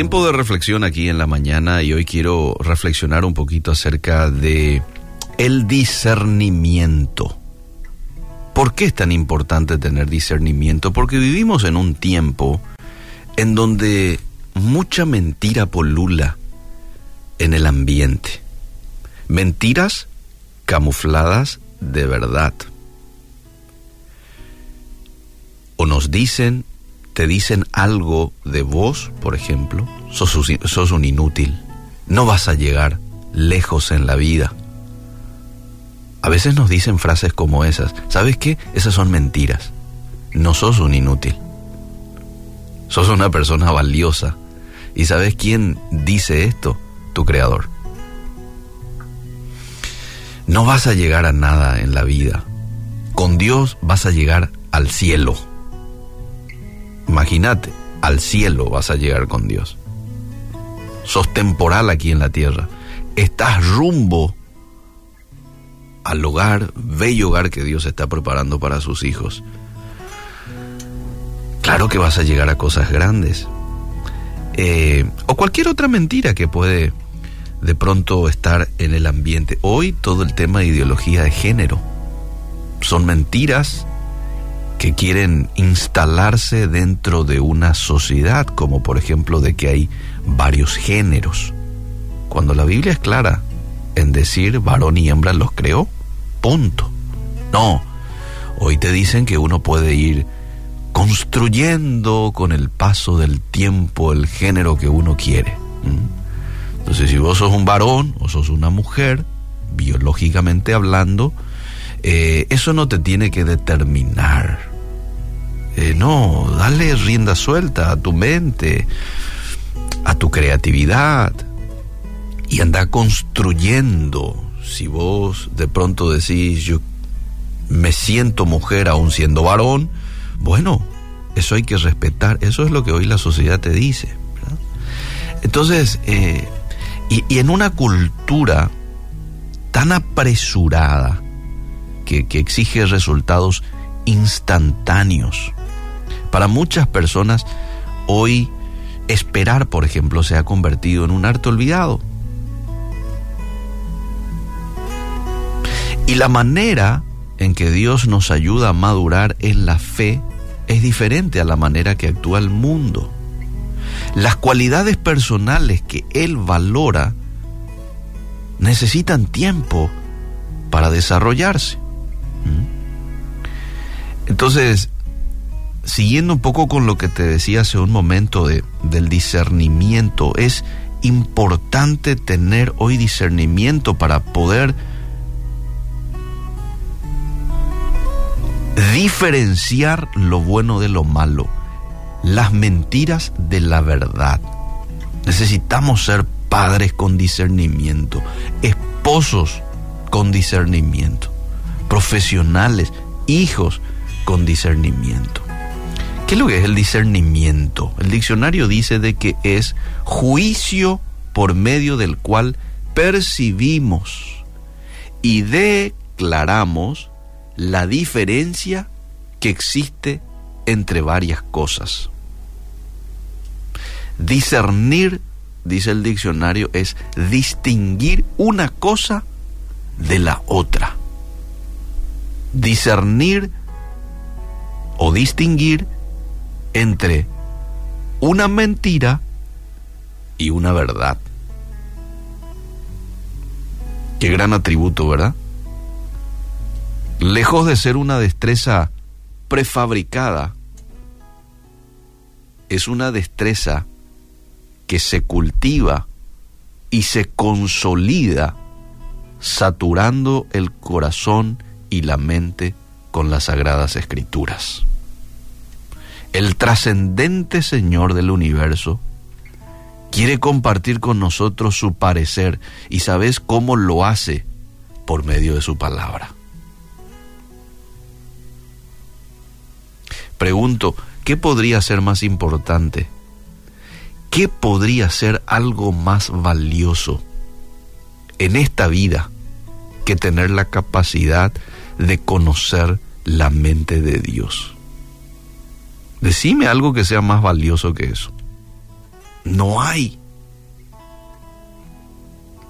Tiempo de reflexión aquí en la mañana y hoy quiero reflexionar un poquito acerca de el discernimiento. ¿Por qué es tan importante tener discernimiento? Porque vivimos en un tiempo en donde mucha mentira polula en el ambiente. Mentiras camufladas de verdad. O nos dicen te dicen algo de vos, por ejemplo, sos, un inútil, no vas a llegar lejos en la vida. A veces nos dicen frases como esas. ¿Sabes qué? Esas son mentiras. No sos un inútil. Sos una persona valiosa. ¿Y sabes quién dice esto? Tu creador. No vas a llegar a nada en la vida. Con Dios vas a llegar al cielo. Imagínate, al cielo vas a llegar con Dios. Sos temporal aquí en la tierra. Estás rumbo al hogar, bello hogar que Dios está preparando para sus hijos. Claro que vas a llegar a cosas grandes. Eh, o cualquier otra mentira que puede de pronto estar en el ambiente. Hoy todo el tema de ideología de género son mentiras que quieren instalarse dentro de una sociedad, como por ejemplo de que hay varios géneros. Cuando la Biblia es clara en decir varón y hembra los creó, punto. No, hoy te dicen que uno puede ir construyendo con el paso del tiempo el género que uno quiere. Entonces, si vos sos un varón o sos una mujer, biológicamente hablando, eh, eso no te tiene que determinar. Eh, no, dale rienda suelta a tu mente, a tu creatividad y anda construyendo. Si vos de pronto decís, yo me siento mujer aún siendo varón, bueno, eso hay que respetar, eso es lo que hoy la sociedad te dice. Entonces, eh, y, y, en una cultura tan apresurada que, que exige resultados instantáneos, para muchas personas hoy esperar, por ejemplo, se ha convertido en un arte olvidado. Y la manera en que Dios nos ayuda a madurar en la fe es diferente a la manera que actúa el mundo. Las cualidades personales que Él valora necesitan tiempo para desarrollarse. ¿Mm? Entonces, siguiendo un poco con lo que te decía hace un momento de, del discernimiento, es importante tener hoy discernimiento para poder diferenciar lo bueno de lo malo, las mentiras de la verdad. Necesitamos ser padres con discernimiento, esposos con discernimiento, profesionales, hijos con discernimiento. ¿Qué es lo que es el discernimiento? El diccionario dice de que es juicio por medio del cual percibimos y declaramos la diferencia que existe entre varias cosas. Discernir, dice el diccionario, es distinguir una cosa de la otra. Discernir o distinguir entre una mentira y una verdad. Qué gran atributo, ¿verdad? Lejos de ser una destreza prefabricada, es una destreza que se cultiva y se consolida saturando el corazón y la mente con las sagradas escrituras el trascendente Señor del universo, quiere compartir con nosotros su parecer y sabes cómo lo hace por medio de su palabra. Pregunto, ¿qué podría ser más importante? ¿Qué podría ser algo más valioso en esta vida que tener la capacidad de conocer la mente de Dios? Decime algo que sea más valioso que eso. No hay.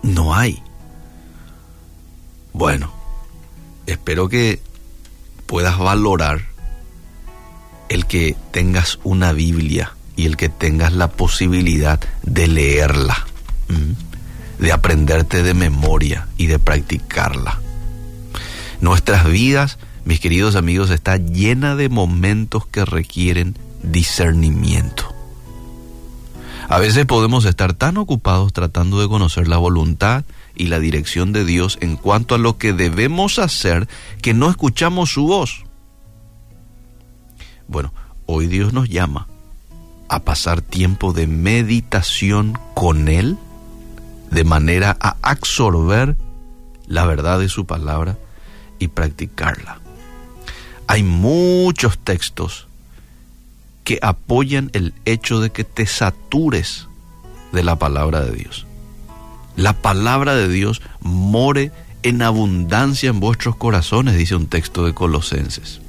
No hay. Bueno, espero que puedas valorar el que tengas una Biblia y el que tengas la posibilidad de leerla, de aprenderte de memoria y de practicarla. Nuestras vidas, mis queridos amigos, está llena de momentos que requieren discernimiento. A veces podemos estar tan ocupados tratando de conocer la voluntad y la dirección de Dios en cuanto a lo que debemos hacer que no escuchamos su voz. Bueno, hoy Dios nos llama a pasar tiempo de meditación con Él, de manera a absorber la verdad de su palabra y practicarla. Hay muchos textos que apoyan el hecho de que te satures de la palabra de Dios. La palabra de Dios more en abundancia en vuestros corazones, dice un texto de Colosenses.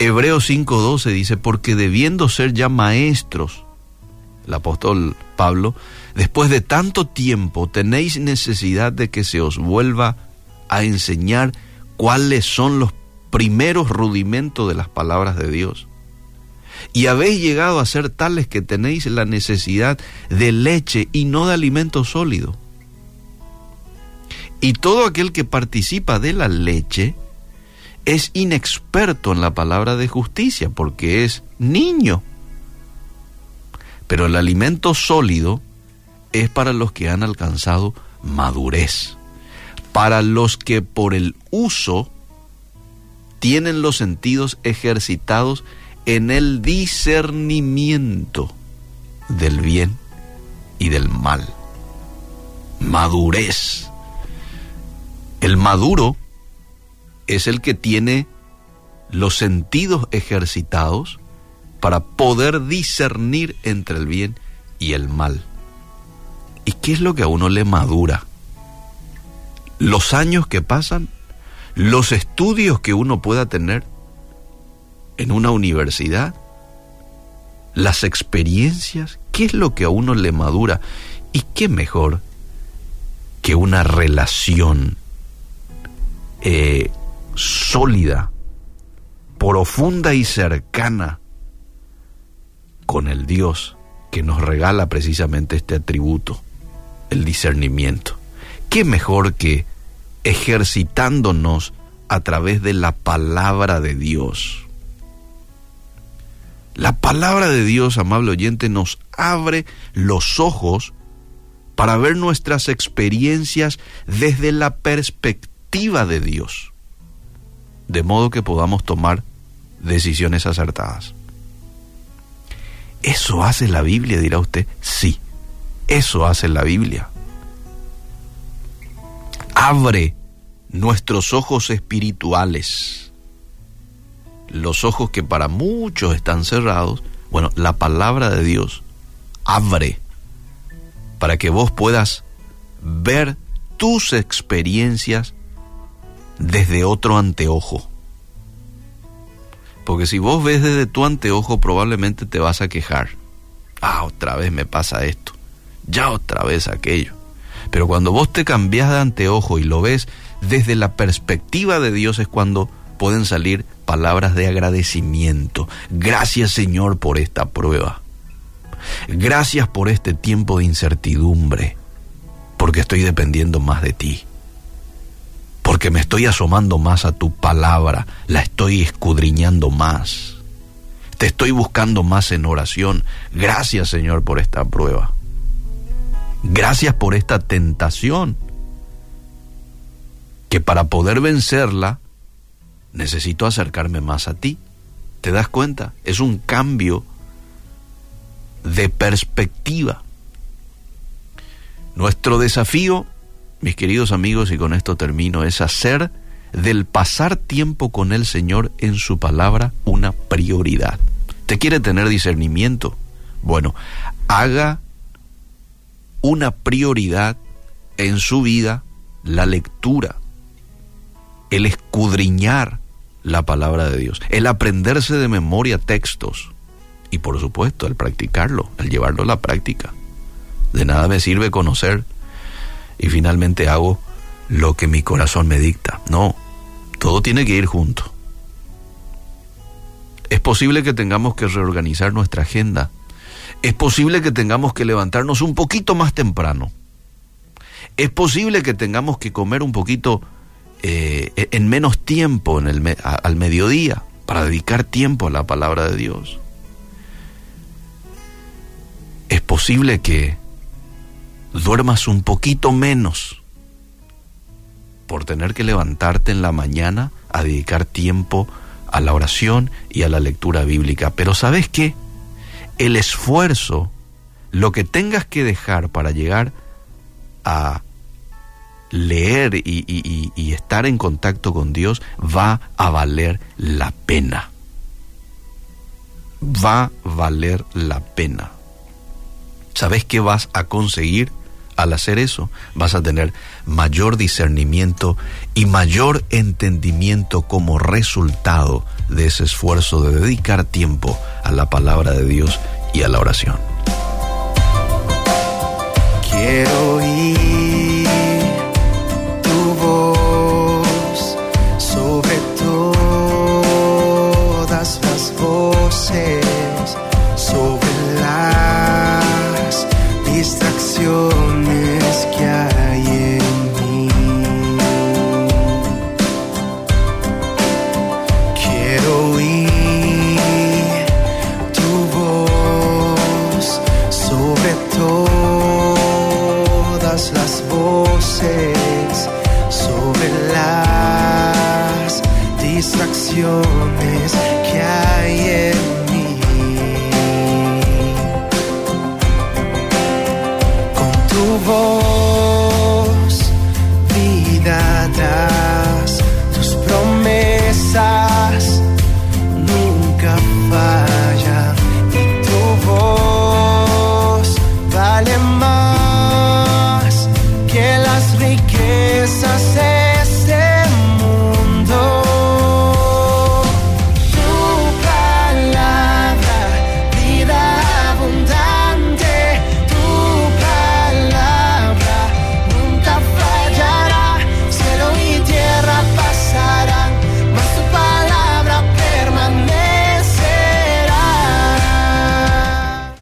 Hebreos 5:12 dice, porque debiendo ser ya maestros, el apóstol Pablo, después de tanto tiempo tenéis necesidad de que se os vuelva a enseñar cuáles son los primeros rudimentos de las palabras de Dios y habéis llegado a ser tales que tenéis la necesidad de leche y no de alimento sólido. Y todo aquel que participa de la leche es inexperto en la palabra de justicia porque es niño. Pero el alimento sólido es para los que han alcanzado madurez, para los que por el uso tienen los sentidos ejercitados en el discernimiento del bien y del mal. Madurez. El maduro es el que tiene los sentidos ejercitados para poder discernir entre el bien y el mal. ¿Y qué es lo que a uno le madura? Los años que pasan, los estudios que uno pueda tener, en una universidad, las experiencias, qué es lo que a uno le madura y qué mejor que una relación eh, sólida, profunda y cercana con el Dios que nos regala precisamente este atributo, el discernimiento. ¿Qué mejor que ejercitándonos a través de la palabra de Dios? La palabra de Dios, amable oyente, nos abre los ojos para ver nuestras experiencias desde la perspectiva de Dios, de modo que podamos tomar decisiones acertadas. ¿Eso hace la Biblia? dirá usted. Sí, eso hace la Biblia. Abre nuestros ojos espirituales los ojos que para muchos están cerrados, bueno, la palabra de Dios abre para que vos puedas ver tus experiencias desde otro anteojo. Porque si vos ves desde tu anteojo, probablemente te vas a quejar. Ah, otra vez me pasa esto. Ya otra vez aquello. Pero cuando vos te cambias de anteojo y lo ves desde la perspectiva de Dios es cuando pueden salir palabras de agradecimiento. Gracias Señor por esta prueba. Gracias por este tiempo de incertidumbre, porque estoy dependiendo más de ti. Porque me estoy asomando más a tu palabra, la estoy escudriñando más. Te estoy buscando más en oración. Gracias Señor por esta prueba. Gracias por esta tentación. Que para poder vencerla necesito acercarme más a ti. ¿Te das cuenta? Es un cambio de perspectiva. Nuestro desafío, mis queridos amigos, y con esto termino, es hacer del pasar tiempo con el Señor en su palabra una prioridad. ¿Te quiere tener discernimiento? Bueno, haga una prioridad en su vida la lectura, el escudriñar la palabra de Dios, el aprenderse de memoria textos, Y por supuesto, el practicarlo, el llevarlo a la práctica. De nada me sirve conocer y finalmente hago lo que mi corazón me dicta. No, todo tiene que ir junto. Es posible que tengamos que reorganizar nuestra agenda. Es posible que tengamos que levantarnos un poquito más temprano. Es posible que tengamos que comer un poquito eh, en menos tiempo al mediodía para dedicar tiempo a la palabra de Dios. Es posible que duermas un poquito menos por tener que levantarte en la mañana a dedicar tiempo a la oración y a la lectura bíblica. Pero ¿sabes qué? El esfuerzo, lo que tengas que dejar para llegar a leer y, estar en contacto con Dios va a valer la pena. Va a valer la pena. ¿Sabes qué vas a conseguir? Al hacer eso vas a tener mayor discernimiento y mayor entendimiento como resultado de ese esfuerzo de dedicar tiempo a la palabra de Dios y a la oración. Quiero ir